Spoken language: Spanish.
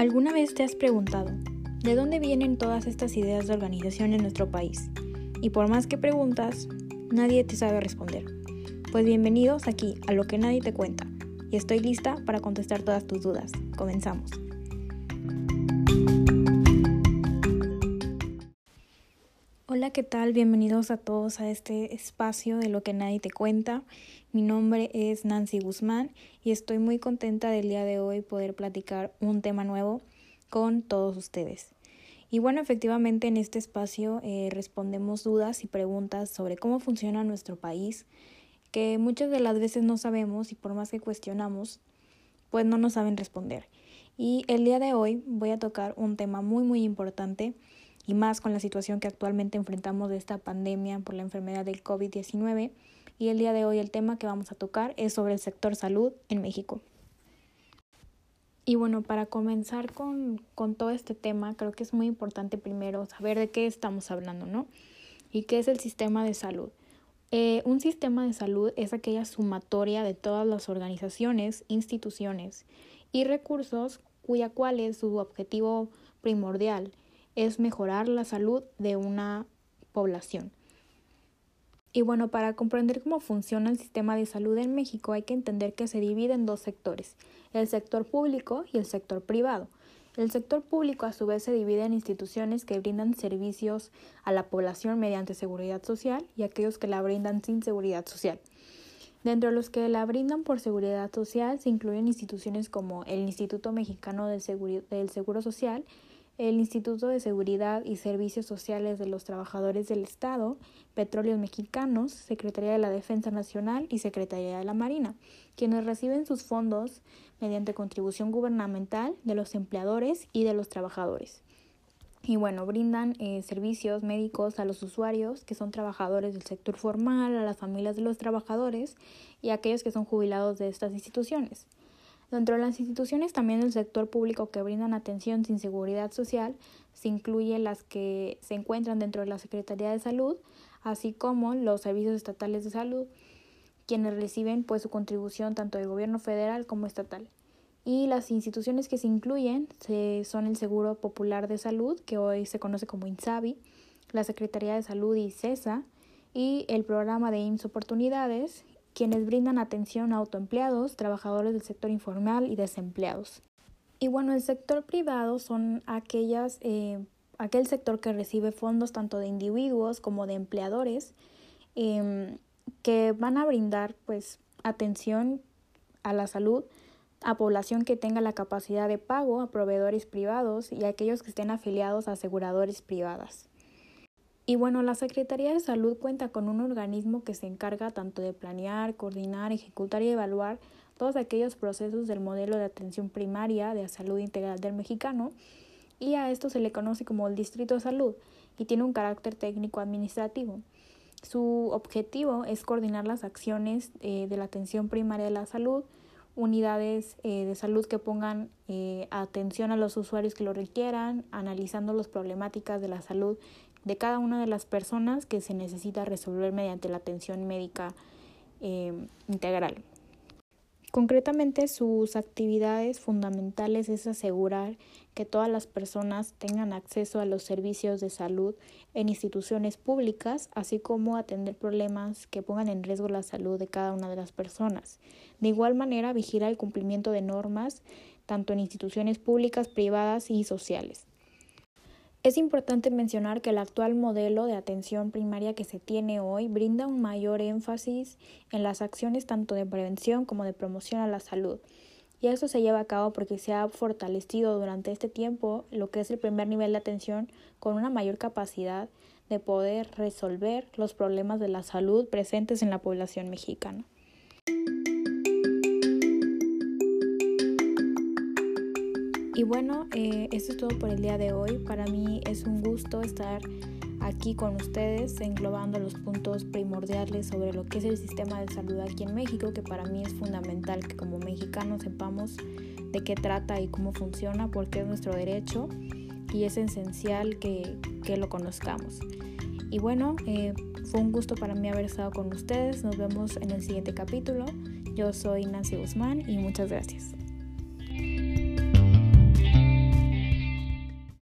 ¿Alguna vez te has preguntado de dónde vienen todas estas ideas de organización en nuestro país? Y por más que preguntas, nadie te sabe responder. Pues bienvenidos aquí a lo que nadie te cuenta. Y estoy lista para contestar todas tus dudas. Comenzamos. Hola, ¿qué tal? Bienvenidos a todos a este espacio de lo que nadie te cuenta. Mi nombre es Nancy Guzmán y estoy muy contenta del día de hoy poder platicar un tema nuevo con todos ustedes. Y bueno, efectivamente en este espacio eh, respondemos dudas y preguntas sobre cómo funciona nuestro país, que muchas de las veces no sabemos y por más que cuestionamos, pues no nos saben responder. Y el día de hoy voy a tocar un tema muy muy importante y más con la situación que actualmente enfrentamos de esta pandemia por la enfermedad del COVID-19 y el día de hoy el tema que vamos a tocar es sobre el sector salud en México. Y bueno, para comenzar con, con todo este tema, creo que es muy importante primero saber de qué estamos hablando, ¿no? Y qué es el sistema de salud. Eh, un sistema de salud es aquella sumatoria de todas las organizaciones, instituciones y recursos cuya cual es su objetivo primordial es mejorar la salud de una población. Y bueno, para comprender cómo funciona el sistema de salud en México hay que entender que se divide en dos sectores, el sector público y el sector privado. El sector público a su vez se divide en instituciones que brindan servicios a la población mediante seguridad social y aquellos que la brindan sin seguridad social. Dentro de los que la brindan por seguridad social se incluyen instituciones como el Instituto Mexicano del Seguro Social, el Instituto de Seguridad y Servicios Sociales de los Trabajadores del Estado, Petróleos Mexicanos, Secretaría de la Defensa Nacional y Secretaría de la Marina, quienes reciben sus fondos mediante contribución gubernamental de los empleadores y de los trabajadores. Y bueno, brindan eh, servicios médicos a los usuarios que son trabajadores del sector formal, a las familias de los trabajadores y a aquellos que son jubilados de estas instituciones. Dentro de las instituciones también del sector público que brindan atención sin seguridad social se incluye las que se encuentran dentro de la Secretaría de Salud, así como los servicios estatales de salud, quienes reciben pues su contribución tanto del gobierno federal como estatal. Y las instituciones que se incluyen son el Seguro Popular de Salud, que hoy se conoce como INSABI, la Secretaría de Salud y CESA, y el programa de IMSS Oportunidades quienes brindan atención a autoempleados, trabajadores del sector informal y desempleados. Y bueno, el sector privado son aquellas, eh, aquel sector que recibe fondos tanto de individuos como de empleadores em, que van a brindar pues atención a la salud a población que tenga la capacidad de pago, a proveedores privados y a aquellos que estén afiliados a aseguradores privadas. Y bueno, la Secretaría de Salud cuenta con un organismo que se encarga tanto de planear, coordinar, ejecutar y evaluar todos aquellos procesos del modelo de atención primaria de salud integral del mexicano y a esto se le conoce como el Distrito de Salud y tiene un carácter técnico administrativo. Su objetivo es coordinar las acciones eh, de la atención primaria de la salud, unidades eh, de salud que pongan eh, atención a los usuarios que lo requieran, analizando las problemáticas de la salud de cada una de las personas que se necesita resolver mediante la atención médica eh, integral. Concretamente, sus actividades fundamentales es asegurar que todas las personas tengan acceso a los servicios de salud en instituciones públicas, así como atender problemas que pongan en riesgo la salud de cada una de las personas. De igual manera, vigilar el cumplimiento de normas tanto en instituciones públicas, privadas y sociales. Es importante mencionar que el actual modelo de atención primaria que se tiene hoy brinda un mayor énfasis en las acciones tanto de prevención como de promoción a la salud. Y eso se lleva a cabo porque se ha fortalecido durante este tiempo lo que es el primer nivel de atención con una mayor capacidad de poder resolver los problemas de la salud presentes en la población mexicana. Y bueno, eh, esto es todo por el día de hoy. Para mí es un gusto estar aquí con ustedes englobando los puntos primordiales sobre lo que es el sistema de salud aquí en México, que para mí es fundamental que como mexicanos sepamos de qué trata y cómo funciona, porque es nuestro derecho y es esencial que, lo conozcamos. Y bueno, eh, fue un gusto para mí haber estado con ustedes. Nos vemos en el siguiente capítulo. Yo soy Nancy Guzmán y muchas gracias.